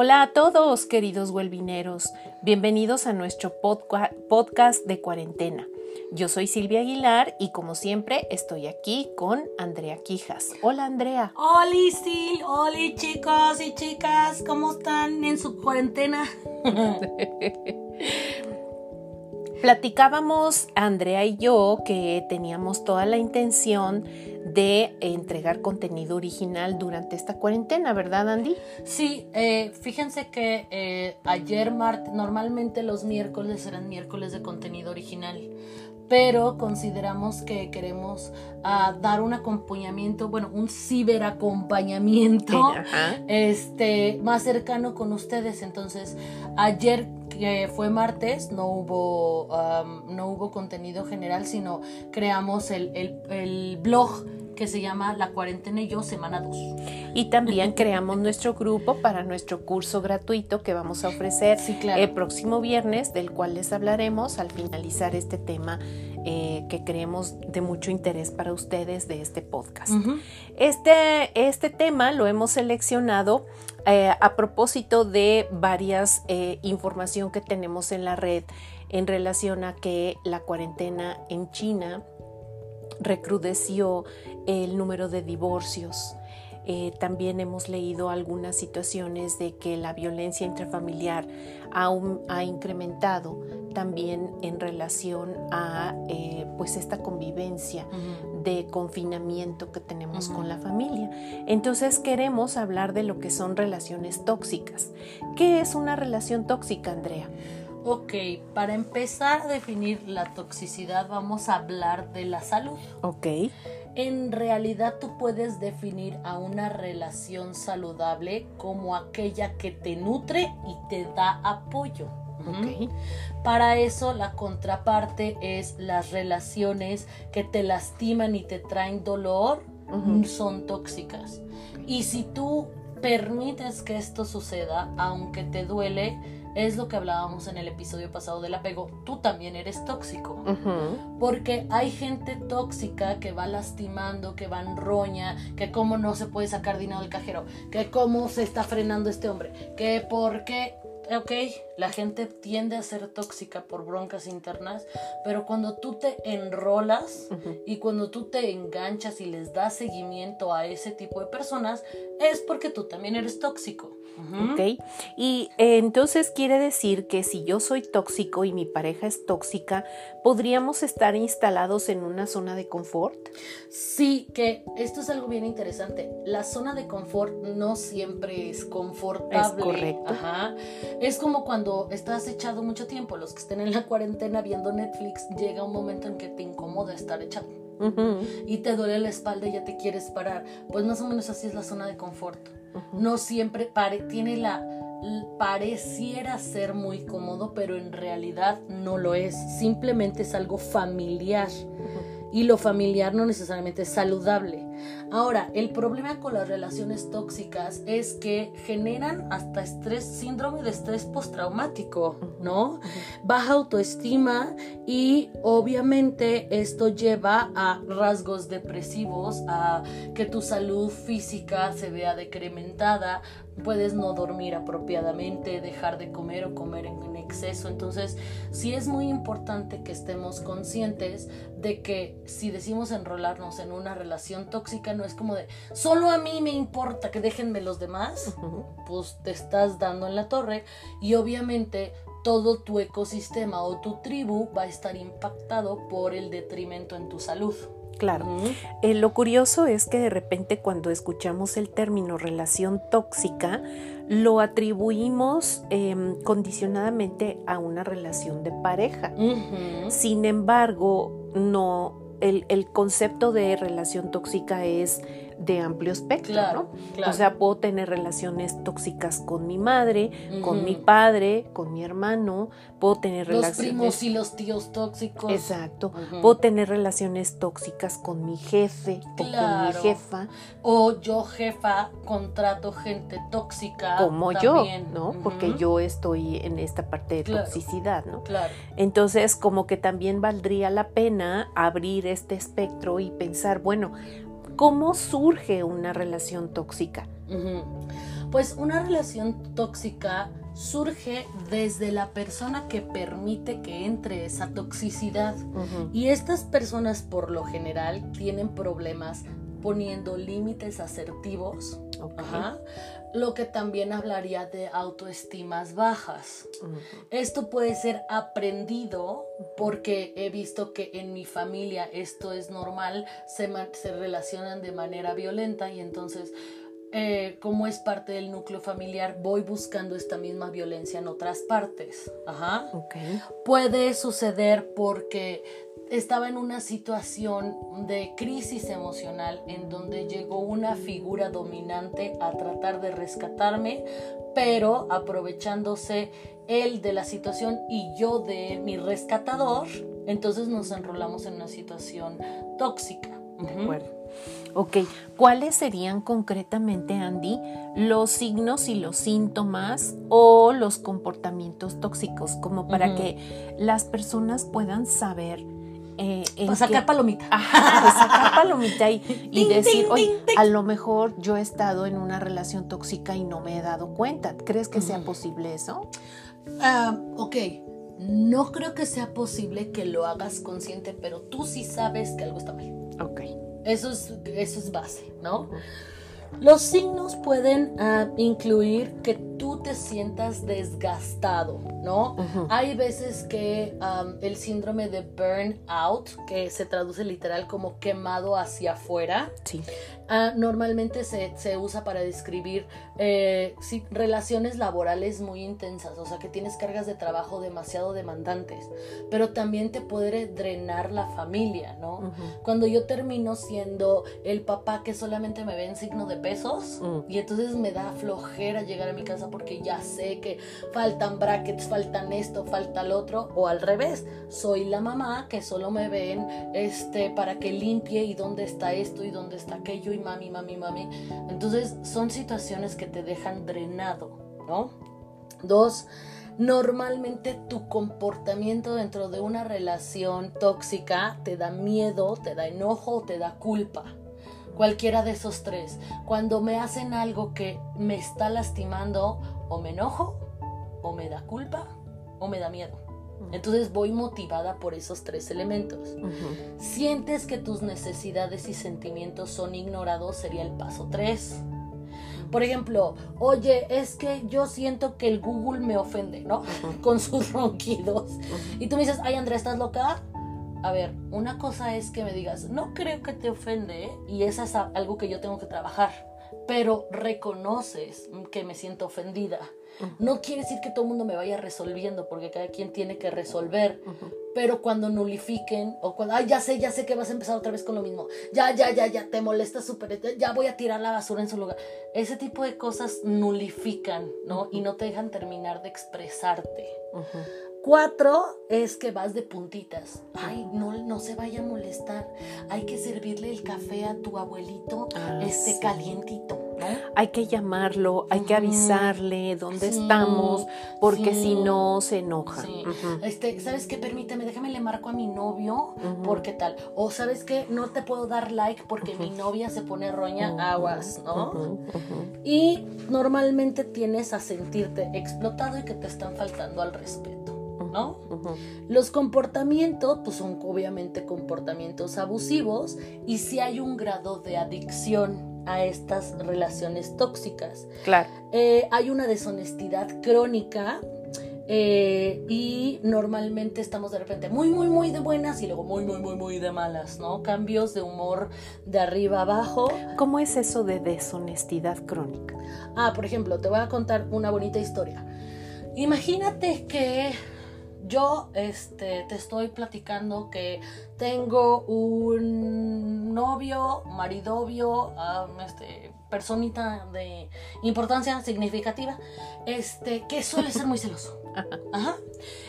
Hola a todos, queridos huelvineros. Bienvenidos a nuestro podcast de cuarentena. Yo soy Silvia Aguilar y como siempre estoy aquí con Andrea Quijas. Hola Andrea. Hola Sil, hola chicos y chicas, ¿cómo están en su cuarentena? Platicábamos Andrea y yo que teníamos toda la intención de entregar contenido original durante esta cuarentena, ¿verdad Andy? Sí, eh, fíjense que eh, ayer martes, normalmente los miércoles eran miércoles de contenido original pero consideramos que queremos ah, dar un acompañamiento, bueno, un ciberacompañamiento este, más cercano con ustedes. Entonces, ayer que fue martes, no hubo, no hubo contenido general, sino creamos el, el, el blog que se llama La cuarentena y yo, semana 2. Y también creamos nuestro grupo para nuestro curso gratuito que vamos a ofrecer el próximo viernes, del cual les hablaremos al finalizar este tema eh, que creemos de mucho interés para ustedes de este podcast. este, este tema lo hemos seleccionado eh, a propósito de varias eh, información que tenemos en la red en relación a que la cuarentena en China recrudeció el número de divorcios. Eh, también hemos leído algunas situaciones de que la violencia intrafamiliar aún ha incrementado también en relación a eh, pues esta convivencia de confinamiento que tenemos con la familia. Entonces queremos hablar de lo que son relaciones tóxicas. ¿Qué es una relación tóxica, Andrea? Ok, para empezar a definir la toxicidad vamos a hablar de la salud. Ok. En realidad tú puedes definir a una relación saludable como aquella que te nutre y te da apoyo. Okay. Para eso la contraparte es las relaciones que te lastiman y te traen dolor son tóxicas. Y si tú permites que esto suceda, aunque te duele, es lo que hablábamos en el episodio pasado del apego, tú también eres tóxico. Porque hay gente tóxica que va lastimando, que va en roña, que cómo no se puede sacar dinero del cajero, que cómo se está frenando este hombre, que porque ok, la gente tiende a ser tóxica por broncas internas, pero cuando tú te enrolas y cuando tú te enganchas y les das seguimiento a ese tipo de personas, es porque tú también eres tóxico. Ok, y eh, entonces quiere decir que si yo soy tóxico y mi pareja es tóxica, ¿podríamos estar instalados en una zona de confort? Sí, que esto es algo bien interesante. La zona de confort no siempre es confortable. Es correcto. Ajá. Es como cuando estás echado mucho tiempo, los que estén en la cuarentena viendo Netflix, llega un momento en que te incomoda estar echado. Y te duele la espalda y ya te quieres parar. Pues más o menos así es la zona de confort. No siempre pare, tiene la pareciera ser muy cómodo, pero en realidad no lo es. Simplemente es algo familiar. Y lo familiar no necesariamente es saludable. Ahora, el problema con las relaciones tóxicas es que generan hasta estrés, síndrome de estrés postraumático, ¿no? Baja autoestima y obviamente esto lleva a rasgos depresivos, a que tu salud física se vea decrementada, puedes no dormir apropiadamente, dejar de comer o comer en exceso. Entonces, sí es muy importante que estemos conscientes de que si decimos enrolarnos en una relación tóxica, no es como de solo a mí me importa que déjenme los demás, pues te estás dando en la torre y obviamente todo tu ecosistema o tu tribu va a estar impactado por el detrimento en tu salud. Claro. Eh, lo curioso es que de repente cuando escuchamos el término relación tóxica, lo atribuimos em, condicionadamente a una relación de pareja. Sin embargo, no, el, el concepto de relación tóxica es de amplio espectro, ¿no? O sea, puedo tener relaciones tóxicas con mi madre, con mi padre, con mi hermano, puedo tener relaciones... Los primos y los tíos tóxicos. Exacto. Puedo tener relaciones tóxicas con mi jefe o con mi jefa. O yo, jefa, contrato gente tóxica. Como yo, ¿no? Porque yo estoy en esta parte de toxicidad, ¿no? Claro. Entonces, como que también valdría la pena abrir este espectro y pensar, bueno, ¿Cómo surge una relación tóxica? Pues una relación tóxica surge desde la persona que permite que entre esa toxicidad. Y estas personas por lo general tienen problemas poniendo límites asertivos, lo que también hablaría de autoestimas bajas. Esto puede ser aprendido porque he visto que en mi familia esto es normal, se, se relacionan de manera violenta y entonces eh, como es parte del núcleo familiar, voy buscando esta misma violencia en otras partes. Ajá. Puede suceder porque estaba en una situación de crisis emocional en donde llegó una figura dominante a tratar de rescatarme, pero aprovechándose él de la situación y yo de mi rescatador, entonces nos enrolamos en una situación tóxica. Ok, ¿cuáles serían concretamente, Andy, los signos y los síntomas o los comportamientos tóxicos? Como para que las personas puedan saber. Eh, sacar palomita. sacar palomita y, decir, oye, a lo mejor yo he estado en una relación tóxica y no me he dado cuenta. ¿Crees que sea posible eso? Ah, ok, no creo que sea posible que lo hagas consciente, pero tú sí sabes que algo está mal. Ok. Eso es, eso es base, ¿no? Los signos pueden ah, incluir que tú te sientas desgastado, ¿no? Hay veces que el síndrome de burnout, que se traduce literal como quemado hacia afuera, sí. Ah, normalmente se, usa para describir eh, relaciones laborales muy intensas, o sea que tienes cargas de trabajo demasiado demandantes, pero también te puede drenar la familia, ¿no? Cuando yo termino siendo el papá que solamente me ve en signo de pesos mm. y entonces me da flojera llegar a mi casa porque ya sé que faltan brackets, faltan esto, falta el otro, o al revés, soy la mamá que solo me ven este, para que limpie y dónde está esto y dónde está aquello mami, mami, mami. Entonces son situaciones que te dejan drenado, ¿no? Dos, normalmente tu comportamiento dentro de una relación tóxica te da miedo, te da enojo te da culpa. Cualquiera de esos tres. Cuando me hacen algo que me está lastimando, o me enojo, o me da culpa, o me da miedo. Entonces voy motivada por esos tres elementos. Sientes que tus necesidades y sentimientos son ignorados, sería el paso tres. Por ejemplo, oye, es que yo siento que el Google me ofende, ¿no? Con sus ronquidos. Y tú me dices, ay, Andrea, ¿estás loca? A ver, una cosa es que me digas, no creo que te ofende, y eso es algo que yo tengo que trabajar, pero reconoces que me siento ofendida no quiere decir que todo el mundo me vaya resolviendo, porque cada quien tiene que resolver. Pero cuando nulifiquen, o cuando, ay, ya sé, ya sé que vas a empezar otra vez con lo mismo. Ya, ya, ya, ya, te molesta súper, ya voy a tirar la basura en su lugar. Ese tipo de cosas nulifican, ¿no? Y no te dejan terminar de expresarte. Cuatro es que vas de puntitas. Ay, no, no se vaya a molestar. Hay que servirle el café a tu abuelito ah, este calientito. Hay que llamarlo, hay que avisarle dónde estamos, porque si no se enoja. este, ¿Sabes qué? Permíteme, déjame le marco a mi novio, porque tal. O ¿sabes qué? No te puedo dar like porque mi novia se pone roña aguas, ¿no? Y normalmente tienes a sentirte explotado y que te están faltando al respeto. ¿no? Los comportamientos pues son obviamente comportamientos abusivos y si hay un grado de adicción a estas relaciones tóxicas. Claro. Eh, hay una deshonestidad crónica eh, y normalmente estamos de repente muy, muy, muy de buenas y luego muy, muy, muy, muy de malas, ¿no? Cambios de humor de arriba abajo. ¿Cómo es eso de deshonestidad crónica? Ah, por ejemplo, te voy a contar una bonita historia. Imagínate que yo este, te estoy platicando que tengo un novio, maridovio, este, personita de importancia significativa, este, que suele ser muy celoso. Ajá.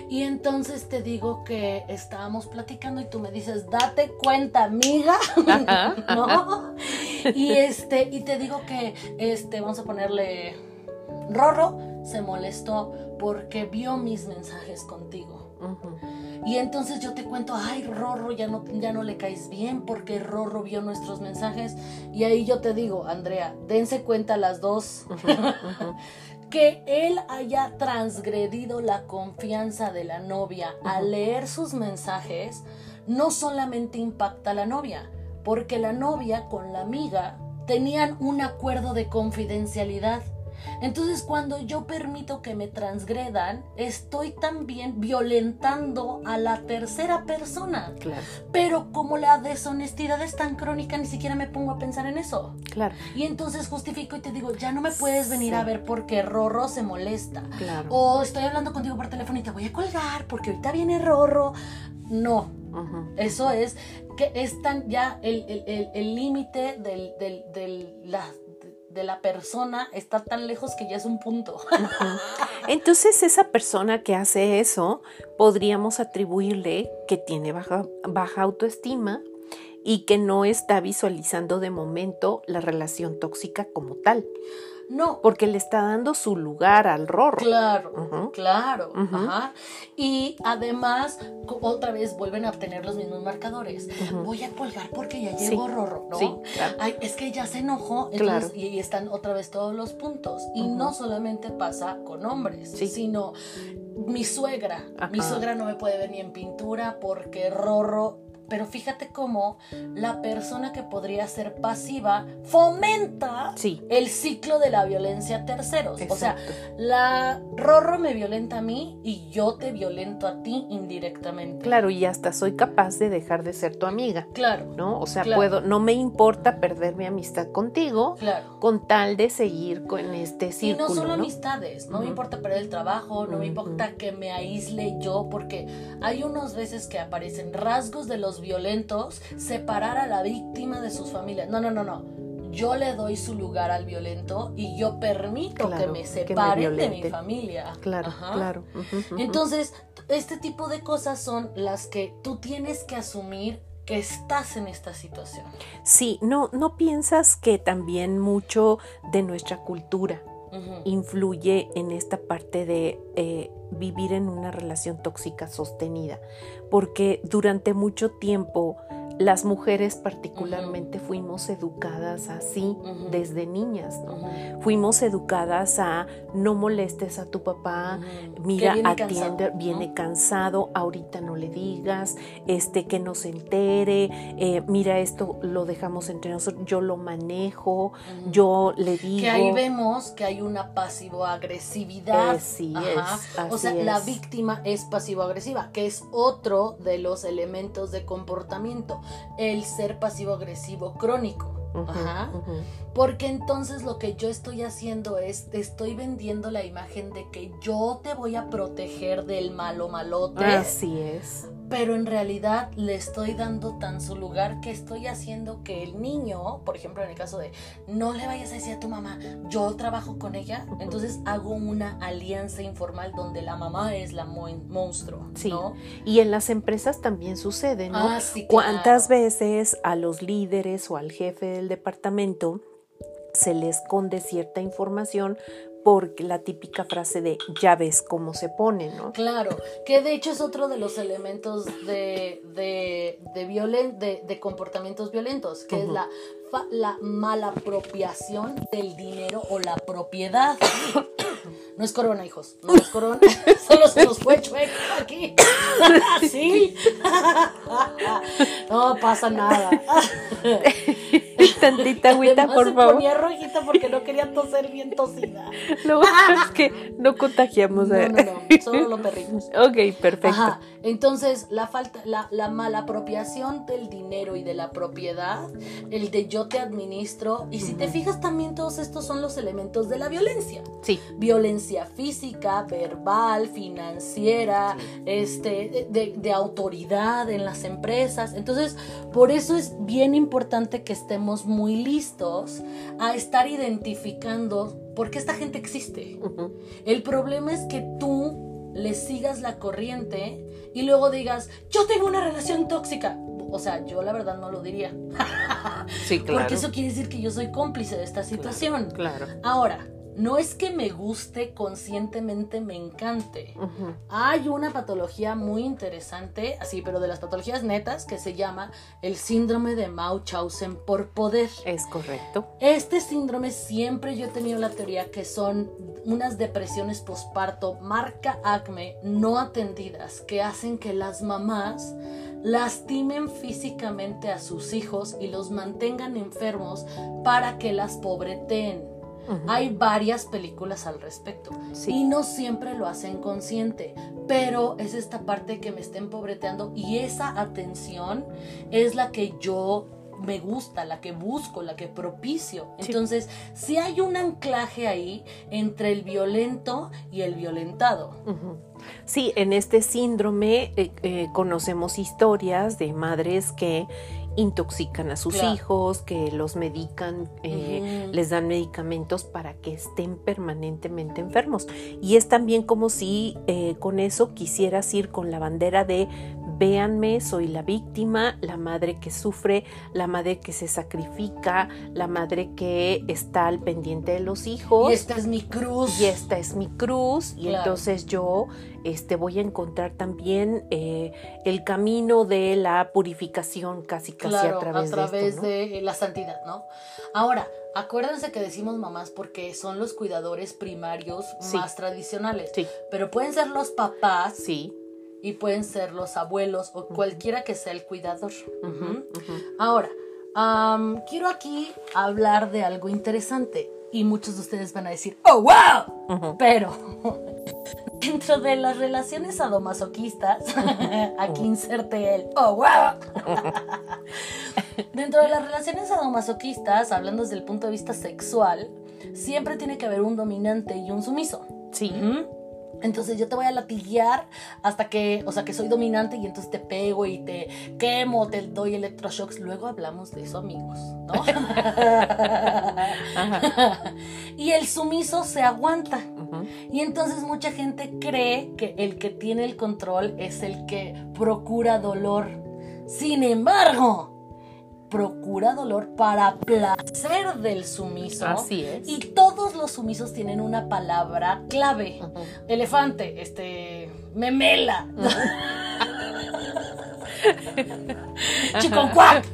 Y entonces te digo que estábamos platicando y tú me dices, date cuenta, amiga. ¿No? Y este, y te digo que este, vamos a ponerle Rorro se molestó porque vio mis mensajes contigo. Y entonces yo te cuento, ay, Rorro, ya no, ya no le caes bien porque Rorro vio nuestros mensajes. Y ahí yo te digo, Andrea, dense cuenta las dos. que él haya transgredido la confianza de la novia al leer sus mensajes, no solamente impacta a la novia, porque la novia con la amiga tenían un acuerdo de confidencialidad. Entonces cuando yo permito que me transgredan, estoy también violentando a la tercera persona. Claro. Pero como la deshonestidad es tan crónica, ni siquiera me pongo a pensar en eso. Claro. Y entonces justifico y te digo, ya no me puedes venir a ver porque Rorro se molesta. Claro. O estoy hablando contigo por teléfono y te voy a colgar porque ahorita viene Rorro. No. Eso es que es tan ya el límite del, del, del, la, de la persona está tan lejos que ya es un punto. Entonces esa persona que hace eso, podríamos atribuirle que tiene baja, baja autoestima y que no está visualizando de momento la relación tóxica como tal. No. Porque le está dando su lugar al rorro. Claro, claro. Ajá. Y además, otra vez vuelven a obtener los mismos marcadores. Voy a colgar porque ya llegó rorro, ¿no? Sí, Ay, es que ya se enojó, entonces, y están otra vez todos los puntos. Y no solamente pasa con hombres, sino mi suegra. Mi suegra no me puede ver ni en pintura porque rorro pero fíjate cómo la persona que podría ser pasiva fomenta el ciclo de la violencia a terceros. O sea, la Rorro me violenta a mí y yo te violento a ti indirectamente. Claro, y hasta soy capaz de dejar de ser tu amiga. Claro. ¿No? O sea, puedo, no me importa perder mi amistad contigo claro. con tal de seguir con este círculo. Y no solo amistades, no me importa perder el trabajo, no me importa que me aísle yo, porque hay unas veces que aparecen rasgos de los violentos separar a la víctima de sus familias. No, no, no, no. Yo le doy su lugar al violento y yo permito que me separe de mi familia. Claro, claro. Entonces, este tipo de cosas son las que tú tienes que asumir que estás en esta situación. Sí, no, no piensas que también mucho de nuestra cultura influye en esta parte de eh, vivir en una relación tóxica sostenida, porque durante mucho tiempo las mujeres particularmente fuimos educadas así desde niñas, ¿no? Fuimos educadas a no molestes a tu papá, mira, atiende, viene cansado, ahorita no le digas, este, que no se entere, eh, mira, esto lo dejamos entre nosotros, yo lo manejo, yo le digo. Que ahí vemos que hay una pasivo-agresividad. Así es. o sea, la víctima es pasivo-agresiva, que es otro de los elementos de comportamiento el ser pasivo-agresivo crónico. Ajá. Porque entonces lo que yo estoy haciendo es, te estoy vendiendo la imagen de que yo te voy a proteger del malo malote. Así es pero en realidad le estoy dando tan su lugar que estoy haciendo que el niño, por ejemplo en el caso de no le vayas a decir a tu mamá, yo trabajo con ella, entonces hago una alianza informal donde la mamá es la monstruo. Sí. Y en las empresas también sucede, ¿no? Ah, sí, ¿Cuántas veces a los líderes o al jefe del departamento se le esconde cierta información porque la típica frase de ya ves cómo se pone, ¿no? Claro, que de hecho es otro de los elementos de, de, de, de, comportamientos violentos, que es la, la malapropiación del dinero o la propiedad. No es corona, hijos. No es corona. Solo se nos fue chueco aquí. sí. no pasa nada. Tantita agüita, por se favor. ponía rojita porque no quería toser bien tosida. Lo bueno es que no contagiamos. No, no, no, solo los perritos. Ok, perfecto. Ajá. Entonces, la falta, la, la mala apropiación del dinero y de la propiedad, el de yo te administro, y si te fijas también todos estos son los elementos de la violencia. Sí. Violencia física, verbal, financiera, este, de, de autoridad en las empresas. Entonces, por eso es bien importante que estemos muy listos a estar identificando por qué esta gente existe. El problema es que tú le sigas la corriente y luego digas, yo tengo una relación tóxica. O sea, yo la verdad no lo diría. sí, claro. Porque eso quiere decir que yo soy cómplice de esta situación. Claro. Ahora, no es que me guste conscientemente, me encante. Hay una patología muy interesante, así, pero de las patologías netas, que se llama el síndrome de Mauchausen por poder. Es correcto. Este síndrome siempre yo he tenido la teoría que son unas depresiones posparto, marca acme, no atendidas, que hacen que las mamás lastimen físicamente a sus hijos y los mantengan enfermos para que las pobreteen. Hay varias películas al respecto y no siempre lo hacen consciente, pero es esta parte que me está empobreteando y esa atención es la que yo me gusta, la que busco, la que propicio. Entonces, si hay un anclaje ahí entre el violento y el violentado. Sí, en este síndrome eh, eh, conocemos historias de madres que intoxican a sus hijos, que los medican, eh, les dan medicamentos para que estén permanentemente enfermos. Y es también como si con eso quisieras ir con la bandera de véanme, soy la víctima, la madre que sufre, la madre que se sacrifica, la madre que está al pendiente de los hijos. Y esta es mi cruz. Y esta es mi cruz. Y entonces yo este, voy a encontrar también eh, el camino de la purificación casi casi a través, a través de, la santidad, ¿no? Ahora, acuérdense que decimos mamás porque son los cuidadores primarios más tradicionales. Sí. Pero pueden ser los papás. Sí y pueden ser los abuelos o cualquiera que sea el cuidador. Ahora, quiero aquí hablar de algo interesante y muchos de ustedes van a decir, ¡Oh, wow! Pero dentro de las relaciones sadomasoquistas, aquí inserte el, ¡Oh, wow! dentro de las relaciones sadomasoquistas, hablando desde el punto de vista sexual, siempre tiene que haber un dominante y un sumiso. Sí. Entonces yo te voy a latiguear hasta que, o sea, que soy dominante y entonces te pego y te quemo, te doy electroshocks. Luego hablamos de eso, amigos, ¿no? y el sumiso se aguanta. Y entonces mucha gente cree que el que tiene el control es el que procura dolor. Sin embargo, procura dolor para placer del sumiso. Así es. Y todos los sumisos tienen una palabra clave. Elefante, este, memela. Chiconcuac.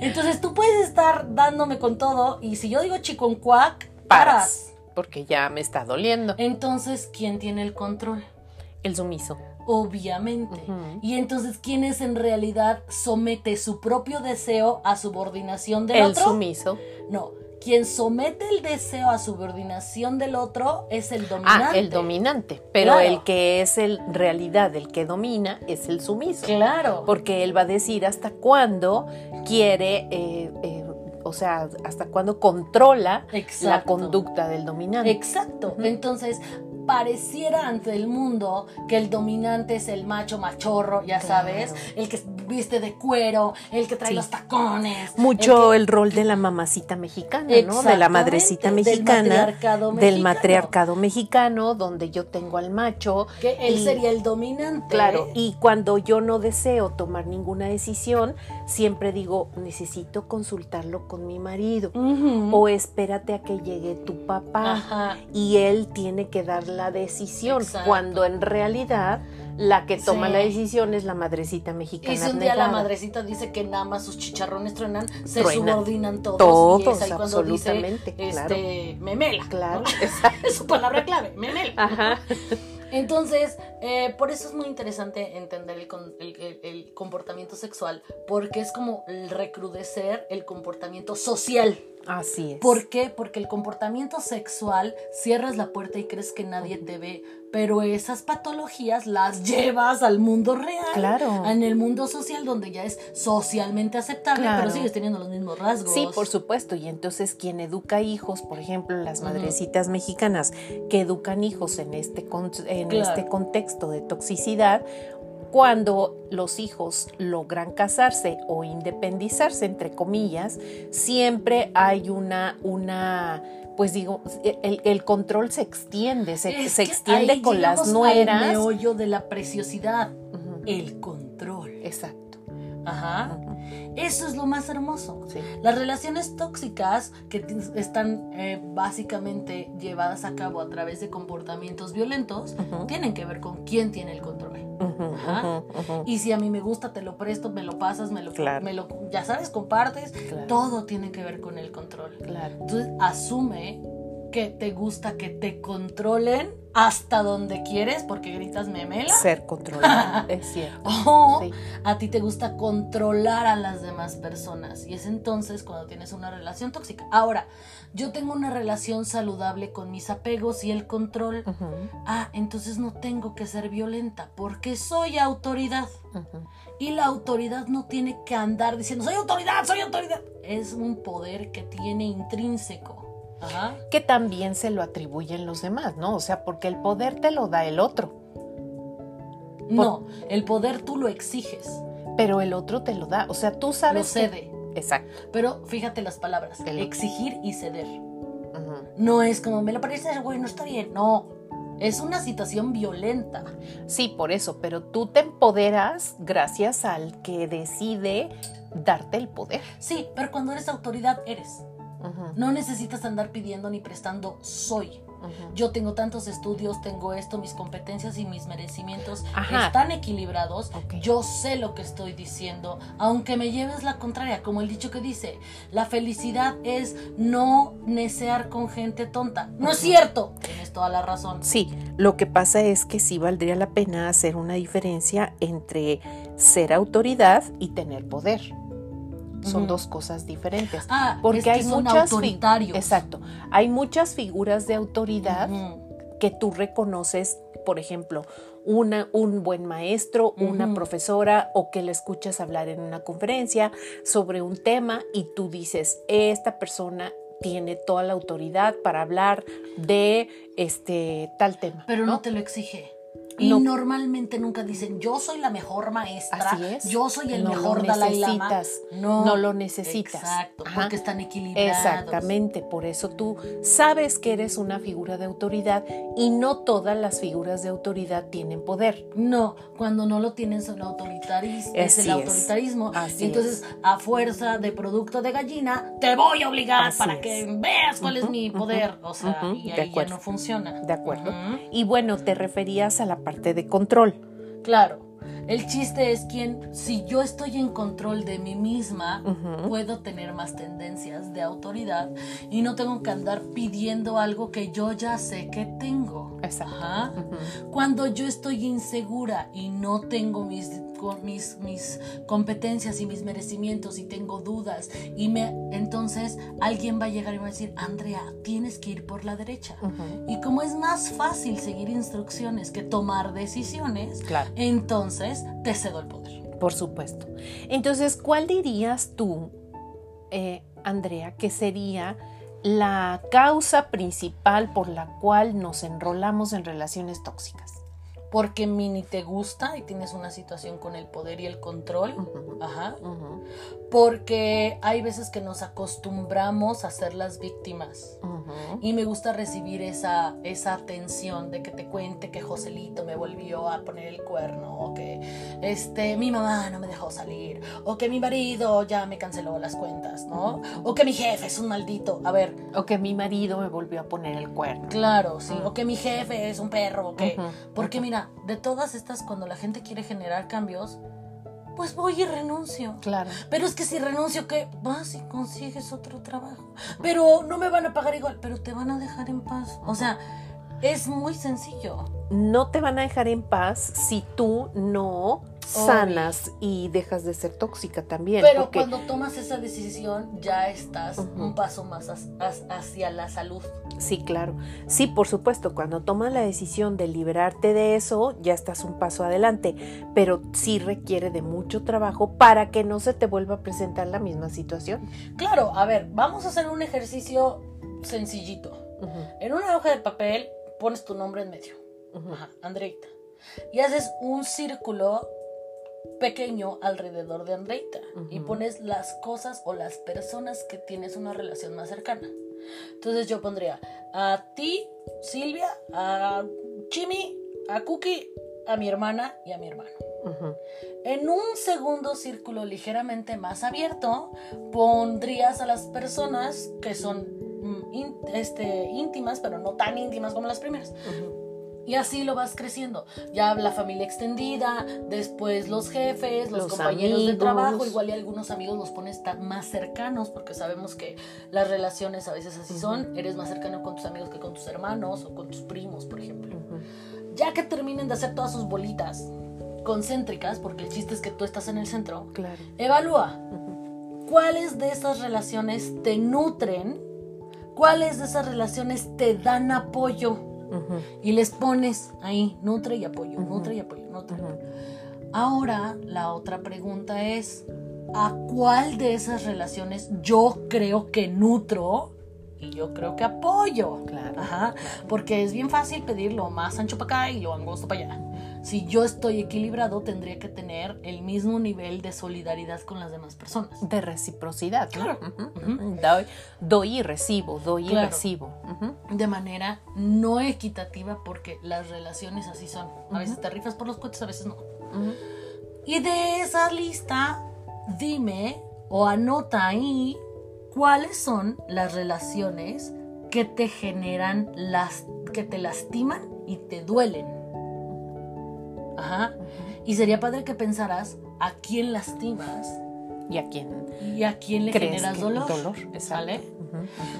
Entonces tú puedes estar dándome con todo y si yo digo chiconcuac, paras. Porque ya me está doliendo. Entonces, ¿quién tiene el control? El sumiso obviamente. Y entonces, ¿quién es en realidad somete su propio deseo a subordinación del otro? El sumiso. No, quien somete el deseo a subordinación del otro es el dominante. Ah, el dominante. Pero el que es en realidad el que domina es el sumiso. Claro. Porque él va a decir hasta cuándo quiere. Eh, eh, o sea, hasta cuándo controla la conducta del dominante. Exacto. Entonces, pareciera ante el mundo que el dominante es el macho machorro, ya sabes, el que viste de cuero, el que trae los tacones. Mucho el, rol de la mamacita mexicana, ¿no? De la madrecita mexicana. Del matriarcado mexicano. donde yo tengo al macho. Que él sería el dominante. Claro, y cuando yo no deseo tomar ninguna decisión, siempre digo, necesito consultarlo con mi marido. O espérate a que llegue tu papá. Y él tiene que darle la decisión, cuando en realidad la que toma la decisión es la madrecita mexicana. Y si un día la madrecita dice que nada más sus chicharrones truenan, se subordinan todos. Todos, y absolutamente. este, memela. Claro. es su palabra clave, memela. Ajá. Entonces, eh, por eso es muy interesante entender el, comportamiento sexual, porque es como recrudecer el comportamiento social. Así es. ¿Por qué? Porque el comportamiento sexual cierras la puerta y crees que nadie te ve, pero esas patologías las llevas al mundo real. Claro. En el mundo social donde ya es socialmente aceptable, pero sigues teniendo los mismos rasgos. Sí, por supuesto. Y entonces quien educa hijos, por ejemplo, las madrecitas mexicanas que educan hijos en este, en este contexto de toxicidad, cuando los hijos logran casarse o independizarse, entre comillas, siempre hay una, una pues digo, el, control se extiende, se, extiende con las nueras. El meollo de la preciosidad, el control. Exacto. Ajá. Eso es lo más hermoso. Las relaciones tóxicas que están eh, básicamente llevadas a cabo a través de comportamientos violentos tienen que ver con quién tiene el control. Y si a mí me gusta, te lo presto, me lo pasas, me lo, me lo ya sabes, compartes. Todo tiene que ver con el control. Entonces, asume que te gusta que te controlen hasta donde quieres porque gritas memela. Ser controlado, es cierto. O a ti te gusta controlar a las demás personas y es entonces cuando tienes una relación tóxica. Ahora, yo tengo una relación saludable con mis apegos y el control. Ah, entonces no tengo que ser violenta porque soy autoridad. Y la autoridad no tiene que andar diciendo, soy autoridad, soy autoridad. Es un poder que tiene intrínseco que también se lo atribuyen los demás, ¿no? O sea, porque el poder te lo da el otro. No, el poder tú lo exiges. Pero el otro te lo da. O sea, tú sabes. Lo cede. Exacto. Pero fíjate las palabras: exigir y ceder. No es como me lo parece, güey, no está bien. No, es una situación violenta. Sí, por eso, pero tú te empoderas gracias al que decide darte el poder. Sí, pero cuando eres autoridad, eres. No necesitas andar pidiendo ni prestando soy. Yo tengo tantos estudios, tengo esto, mis competencias y mis merecimientos están equilibrados. Yo sé lo que estoy diciendo, aunque me lleves la contraria, como el dicho que dice, la felicidad es no necear con gente tonta. No es cierto. Tienes toda la razón. Sí, lo que pasa es que sí valdría la pena hacer una diferencia entre ser autoridad y tener poder son dos cosas diferentes. Ah, porque hay muchas autoritarios. Exacto. Hay muchas figuras de autoridad que tú reconoces, por ejemplo, una, un buen maestro, una profesora o que le escuchas hablar en una conferencia sobre un tema y tú dices, esta persona tiene toda la autoridad para hablar de este tal tema. Pero no te lo exige. Y normalmente nunca dicen, yo soy la mejor maestra, yo soy el mejor Dalai Lama. No, no lo necesitas. Exacto, porque están equilibrados. Exactamente, por eso tú sabes que eres una figura de autoridad y no todas las figuras de autoridad tienen poder. No, cuando no lo tienen son autoritaristas, es el autoritarismo. y entonces, a fuerza de producto de gallina, te voy a obligar para que veas cuál es mi poder. O sea, y ahí ya no funciona. De acuerdo. Y bueno, te referías a la parte de control. Claro. El chiste es quien, si yo estoy en control de mí misma, puedo tener más tendencias de autoridad y no tengo que andar pidiendo algo que yo ya sé que tengo. Exacto. Cuando yo estoy insegura y no tengo mis, mis, mis competencias y mis merecimientos y tengo dudas y me entonces alguien va a llegar y va a decir, Andrea, tienes que ir por la derecha. Y como es más fácil seguir instrucciones que tomar decisiones, entonces te cedo el poder. Por supuesto. Entonces, ¿cuál dirías tú, eh, Andrea, que sería la causa principal por la cual nos enrolamos en relaciones tóxicas? Porque mini te gusta y tienes una situación con el poder y el control. Ajá. Porque hay veces que nos acostumbramos a ser las víctimas. Y me gusta recibir esa, esa atención de que te cuente que Joselito me volvió a poner el cuerno. O que este, mi mamá no me dejó salir. O que mi marido ya me canceló las cuentas, ¿no? O que mi jefe es un maldito. A ver. O que mi marido me volvió a poner el cuerno. Claro, sí. O que mi jefe es un perro. O que... Porque mira, de todas estas, cuando la gente quiere generar cambios, pues voy y renuncio. Claro. Pero es que si renuncio, ¿qué? Vas y consigues otro trabajo. Pero no me van a pagar igual, pero te van a dejar en paz. O sea, es muy sencillo. No te van a dejar en paz si tú no sanas y dejas de ser tóxica también. Pero cuando tomas esa decisión ya estás un paso más hacia la salud. Sí, claro. Sí, por supuesto, cuando tomas la decisión de liberarte de eso, ya estás un paso adelante, pero sí requiere de mucho trabajo para que no se te vuelva a presentar la misma situación. Claro, a ver, vamos a hacer un ejercicio sencillito. En una hoja de papel pones tu nombre en medio, Andreita, y haces un círculo pequeño alrededor de Andreita y pones las cosas o las personas que tienes una relación más cercana. Entonces yo pondría a ti, Silvia, a Chimi, a Cookie, a mi hermana y a mi hermano. En un segundo círculo ligeramente más abierto, pondrías a las personas que son mm, este, íntimas, pero no tan íntimas como las primeras. Y así lo vas creciendo. Ya la familia extendida, después los jefes, los, compañeros de trabajo, igual y algunos amigos los pones más cercanos, porque sabemos que las relaciones a veces así son. Eres más cercano con tus amigos que con tus hermanos o con tus primos, por ejemplo. Ya que terminen de hacer todas sus bolitas, concéntricas, porque el chiste es que tú estás en el centro, claro. evalúa cuáles de esas relaciones te nutren, cuáles de esas relaciones te dan apoyo. Y les pones ahí, nutre y apoyo, nutre y apoyo, nutre. Ahora, la otra pregunta es, ¿a cuál de esas relaciones yo creo que nutro y yo creo que apoyo? Claro. Ajá. Porque es bien fácil pedir lo más ancho para acá y lo angosto para allá si yo estoy equilibrado, tendría que tener el mismo nivel de solidaridad con las demás personas. De reciprocidad, claro. doy, doy, y recibo, doy y recibo. De manera no equitativa porque las relaciones así son. A veces te rifas por los coches, a veces no. Y de esa lista, dime o anota ahí cuáles son las relaciones que te generan las que te lastiman y te duelen. Ajá. Y sería padre que pensaras a quién lastimas. Y a quién. Y a quién le generas dolor. Dolor, ¿Sale?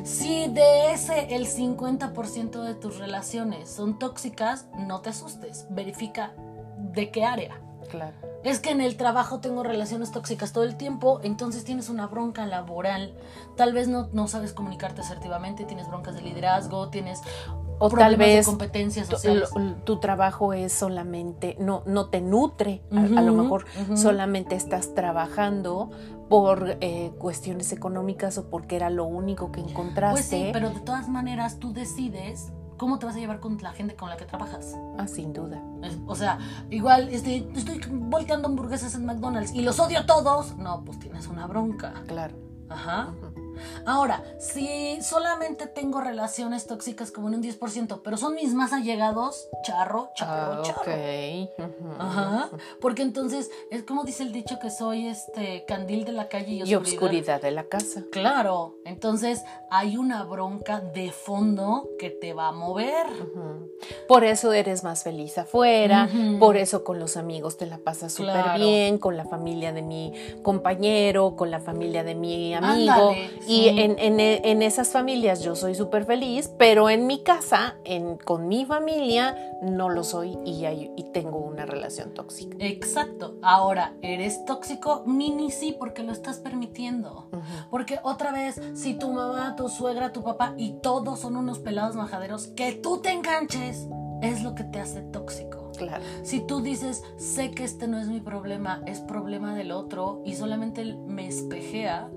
Si de ese el 50% de tus relaciones son tóxicas, no te asustes. Verifica de qué área. Claro. Es que en el trabajo tengo relaciones tóxicas todo el tiempo, entonces tienes una bronca laboral. Tal vez no, no sabes comunicarte asertivamente, tienes broncas de liderazgo, tienes o tal vez competencias Tu, trabajo es solamente, no, no te nutre, a, lo mejor solamente estás trabajando por eh, cuestiones económicas o porque era lo único que encontraste. Pues sí, pero de todas maneras tú decides cómo te vas a llevar con la gente con la que trabajas. Ah, sin duda. o sea, igual estoy, estoy volteando hamburguesas en McDonald's y los odio a todos. No, pues tienes una bronca. Claro. Ajá. Ahora, si solamente tengo relaciones tóxicas como en un 10%, pero son mis más allegados, charro, charro, ah, charro. Ajá. Porque entonces, es como dice el dicho que soy este candil de la calle y oscuridad, y oscuridad de la casa. Claro. Entonces, hay una bronca de fondo que te va a mover. Por eso eres más feliz afuera, por eso con los amigos te la pasas súper bien, con la familia de mi compañero, con la familia de mi amigo. Y en, en, esas familias yo soy súper feliz, pero en mi casa, en, con mi familia, no lo soy y, y tengo una relación tóxica. Exacto. Ahora, ¿eres tóxico? Mini sí, porque lo estás permitiendo. Porque otra vez, si tu mamá, tu suegra, tu papá y todos son unos pelados majaderos, que tú te enganches es lo que te hace tóxico. Claro. Si tú dices, sé que este no es mi problema, es problema del otro y solamente me espejea,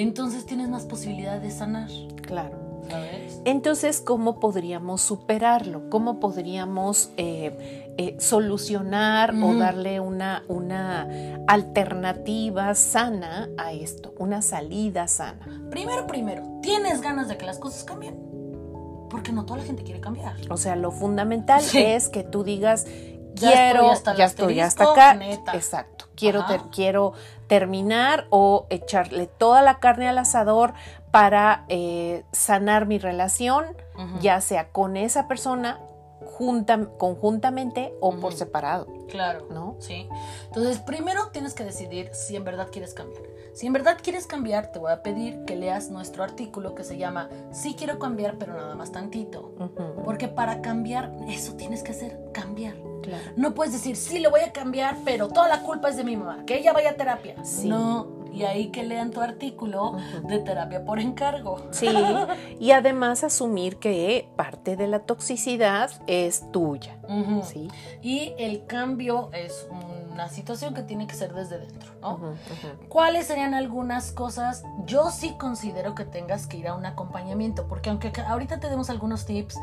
entonces tienes más posibilidad de sanar. Claro. ¿Sabes? Entonces, ¿cómo podríamos superarlo? ¿Cómo podríamos eh, eh, solucionar o darle una, una alternativa sana a esto? Una salida sana. Primero, primero, ¿tienes ganas de que las cosas cambien? Porque no toda la gente quiere cambiar. O sea, lo fundamental es que tú digas, quiero, ya estoy hasta, acá. Exacto. Quiero, quiero terminar o echarle toda la carne al asador para eh, sanar mi relación, ya sea con esa persona junta, conjuntamente o por separado. Claro. ¿No? Sí. Entonces, primero tienes que decidir si en verdad quieres cambiar. Si en verdad quieres cambiar, te voy a pedir que leas nuestro artículo que se llama Sí quiero cambiar, pero nada más tantito. Porque para cambiar, eso tienes que hacer, cambiar. No puedes decir, sí, lo voy a cambiar, pero toda la culpa es de mi mamá, que ella vaya a terapia. No, y ahí que lean tu artículo de terapia por encargo. Sí, y además asumir que parte de la toxicidad es tuya. ¿sí? Y el cambio es una situación que tiene que ser desde dentro, ¿no? ¿Cuáles serían algunas cosas? Yo sí considero que tengas que ir a un acompañamiento, porque aunque ahorita te demos algunos tips,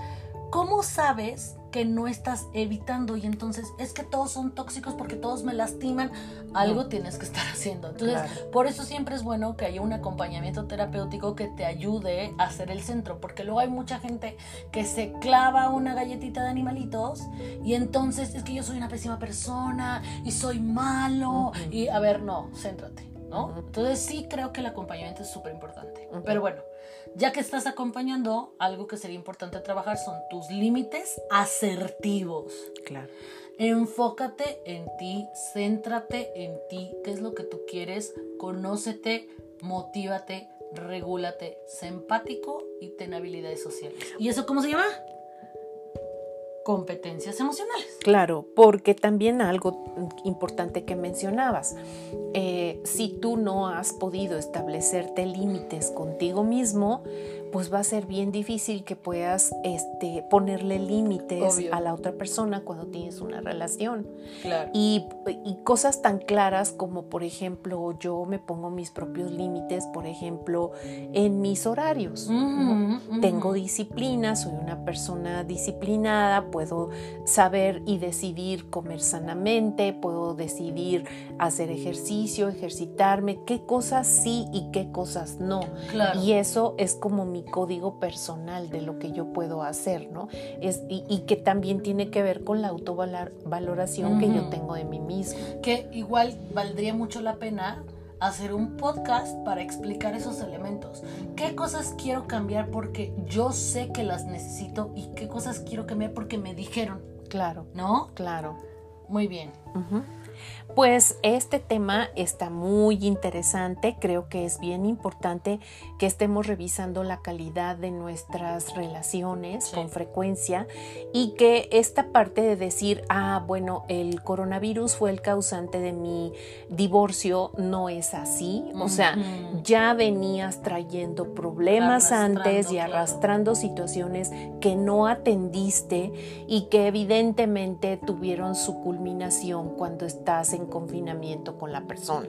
¿cómo sabes que no estás evitando? Y entonces es que todos son tóxicos porque todos me lastiman. Algo tienes que estar haciendo. Entonces, por eso siempre es bueno que haya un acompañamiento terapéutico que te ayude a ser el centro, porque luego hay mucha gente que se clava una galletita de animalitos y entonces es que yo soy una pésima persona y soy malo. Y a ver, no, céntrate. ¿no? Entonces sí creo que el acompañamiento es súper importante. Pero bueno, ya que estás acompañando, algo que sería importante trabajar son tus límites asertivos. Claro. Enfócate en ti, céntrate en ti, qué es lo que tú quieres, conócete, motívate, regúlate, sé empático y ten habilidades sociales. ¿Y eso cómo se llama? Competencias emocionales. Claro, porque también algo importante que mencionabas, eh, si tú no has podido establecerte límites contigo mismo, pues va a ser bien difícil que puedas este, ponerle límites a la otra persona cuando tienes una relación. Y, cosas tan claras como, por ejemplo, yo me pongo mis propios límites, por ejemplo, en mis horarios. Tengo disciplina, soy una persona disciplinada, puedo saber y decidir comer sanamente, puedo decidir hacer ejercicio, ejercitarme, qué cosas sí y qué cosas no. Y eso es como mi código personal de lo que yo puedo hacer, ¿no? Es, y, que también tiene que ver con la autovaloración que yo tengo de mí mismo. Que igual valdría mucho la pena hacer un podcast para explicar esos elementos. ¿Qué cosas quiero cambiar porque yo sé que las necesito y qué cosas quiero cambiar porque me dijeron? Claro. ¿No? Claro. Muy bien. Pues este tema está muy interesante, creo que es bien importante que estemos revisando la calidad de nuestras relaciones con frecuencia y que esta parte de decir, ah, bueno, el coronavirus fue el causante de mi divorcio, no es así, o sea, ya venías trayendo problemas antes y arrastrando situaciones que no atendiste y que evidentemente tuvieron su culminación cuando estás en confinamiento con la persona.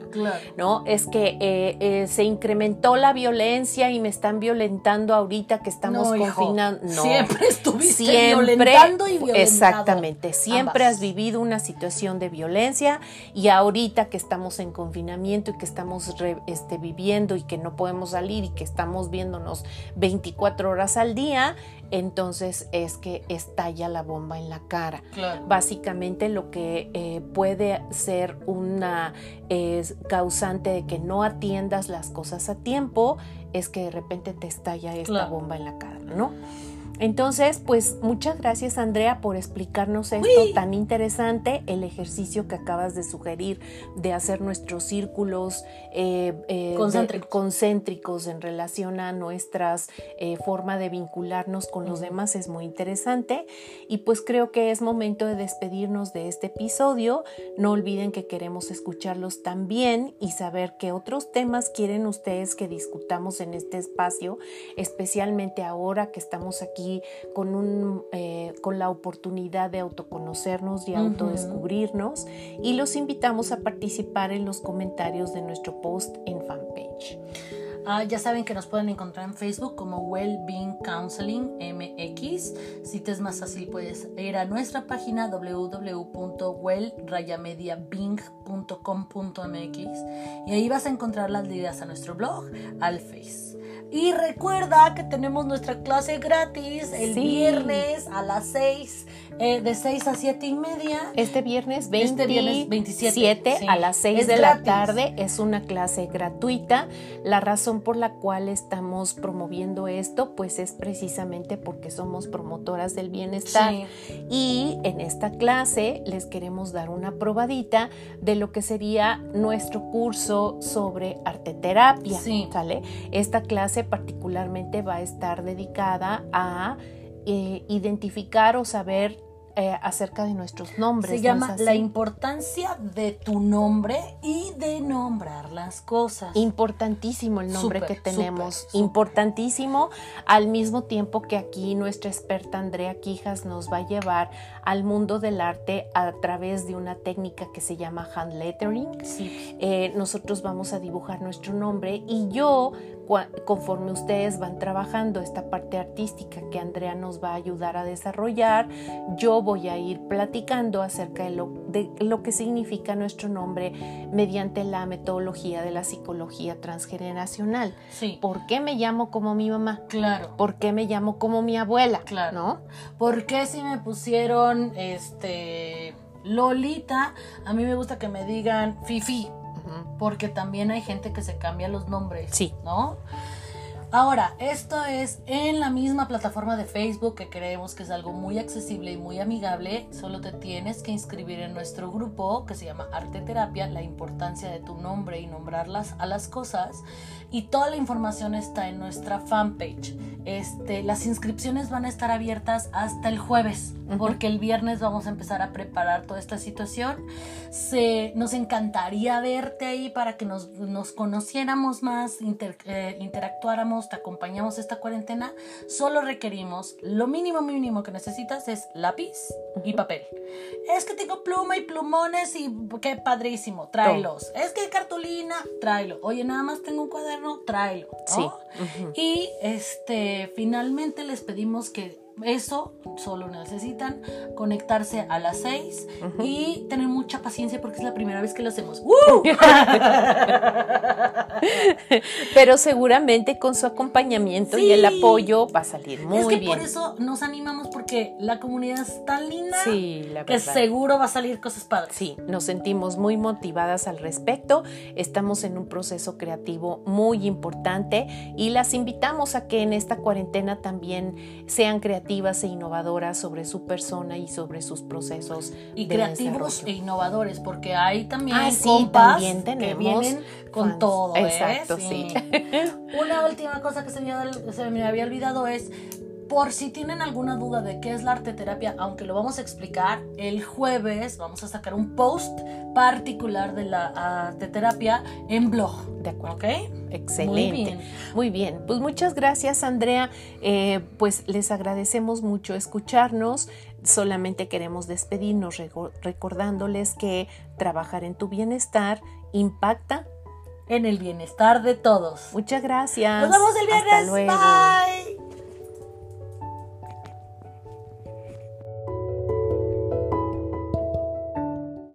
¿No? Es que eh, eh, se incrementó la violencia y me están violentando ahorita que estamos confinando. No, siempre estuviste violentando y violentado. Exactamente, siempre has vivido una situación de violencia y ahorita que estamos en confinamiento y que estamos este, viviendo y que no podemos salir y que estamos viéndonos 24 horas al día, entonces es que estalla la bomba en la cara. Básicamente lo que eh, puede ser una causante de que no atiendas las cosas a tiempo es que de repente te estalla esta bomba en la cara, ¿no? Entonces, pues muchas gracias Andrea por explicarnos esto tan interesante, el ejercicio que acabas de sugerir de hacer nuestros círculos eh, eh, concéntricos. en relación a nuestras eh, forma de vincularnos con los demás es muy interesante y pues creo que es momento de despedirnos de este episodio. No olviden que queremos escucharlos también y saber qué otros temas quieren ustedes que discutamos en este espacio, especialmente ahora que estamos aquí con, un, eh, con la oportunidad de autoconocernos y autodescubrirnos y los invitamos a participar en los comentarios de nuestro post en fanpage. Ah, ya saben que nos pueden encontrar en Facebook como Wellbeing Counseling MX. Si te es más fácil, puedes ir a nuestra página www.well-bing.com.mx y ahí vas a encontrar las ligas a nuestro blog, al Face. Y recuerda que tenemos nuestra clase gratis el viernes a las 6, eh, de 6 a 7 y media. Este viernes, 20, este 27 a las 6 de la tarde es una clase gratuita. La razón por la cual estamos promoviendo esto, pues es precisamente porque somos promotoras del bienestar. Y en esta clase les queremos dar una probadita de lo que sería nuestro curso sobre arteterapia. ¿sale? Esta clase particularmente va a estar dedicada a eh, identificar o saber eh, acerca de nuestros nombres. Se llama La importancia de tu nombre y de nombrar las cosas. Importantísimo el nombre que tenemos, importantísimo, al mismo tiempo que aquí nuestra experta Andrea Quijas nos va a llevar al mundo del arte a través de una técnica que se llama hand lettering. Eh, nosotros vamos a dibujar nuestro nombre y yo conforme ustedes van trabajando esta parte artística que Andrea nos va a ayudar a desarrollar, yo voy a ir platicando acerca de lo, de lo que significa nuestro nombre mediante la metodología de la psicología transgeneracional. Sí. ¿Por qué me llamo como mi mamá? Claro. ¿Por qué me llamo como mi abuela? Claro. ¿No? ¿Por qué si me pusieron este Lolita, a mí me gusta que me digan Fifi? porque también hay gente que se cambia los nombres. Sí. ¿No? Ahora, esto es en la misma plataforma de Facebook que creemos que es algo muy accesible y muy amigable. Solo te tienes que inscribir en nuestro grupo que se llama Arte Terapia, la importancia de tu nombre y nombrarlas a las cosas. Y toda la información está en nuestra fanpage. Este, las inscripciones van a estar abiertas hasta el jueves, porque el viernes vamos a empezar a preparar toda esta situación. Se, nos encantaría verte ahí para que nos, conociéramos más, eh, interactuáramos, te acompañamos esta cuarentena. Solo requerimos, lo mínimo mínimo que necesitas es lápiz y papel. Es que tengo pluma y plumones y qué padrísimo, tráelos. Es que cartulina, tráelo. Oye, nada más tengo un cuaderno, tráelo. Sí. Y este, finalmente les pedimos que eso solo necesitan conectarse a las 6 y tener mucha paciencia porque es la primera vez que lo hacemos. Pero seguramente con su acompañamiento y el apoyo va a salir muy es que bien. Por eso nos animamos porque la comunidad es tan linda sí, que seguro va a salir cosas padres. Sí, nos sentimos muy motivadas al respecto. Estamos en un proceso creativo muy importante y las invitamos a que en esta cuarentena también sean creativas e innovadoras sobre su persona y sobre sus procesos. Y creativos e innovadores, porque hay también ah, también que vienen con todo. ¿eh? Exacto, sí. Una última cosa que se me había olvidado es por si tienen alguna duda de qué es la arteterapia, aunque lo vamos a explicar, el jueves vamos a sacar un post particular de la arteterapia en blog. De acuerdo. ¿Ok? Excelente. Muy bien. Muy bien. Pues muchas gracias, Andrea. Eh, pues les agradecemos mucho escucharnos. Solamente queremos despedirnos recordándoles que trabajar en tu bienestar impacta en el bienestar de todos. Muchas gracias. Nos vemos el viernes. Hasta luego. Bye.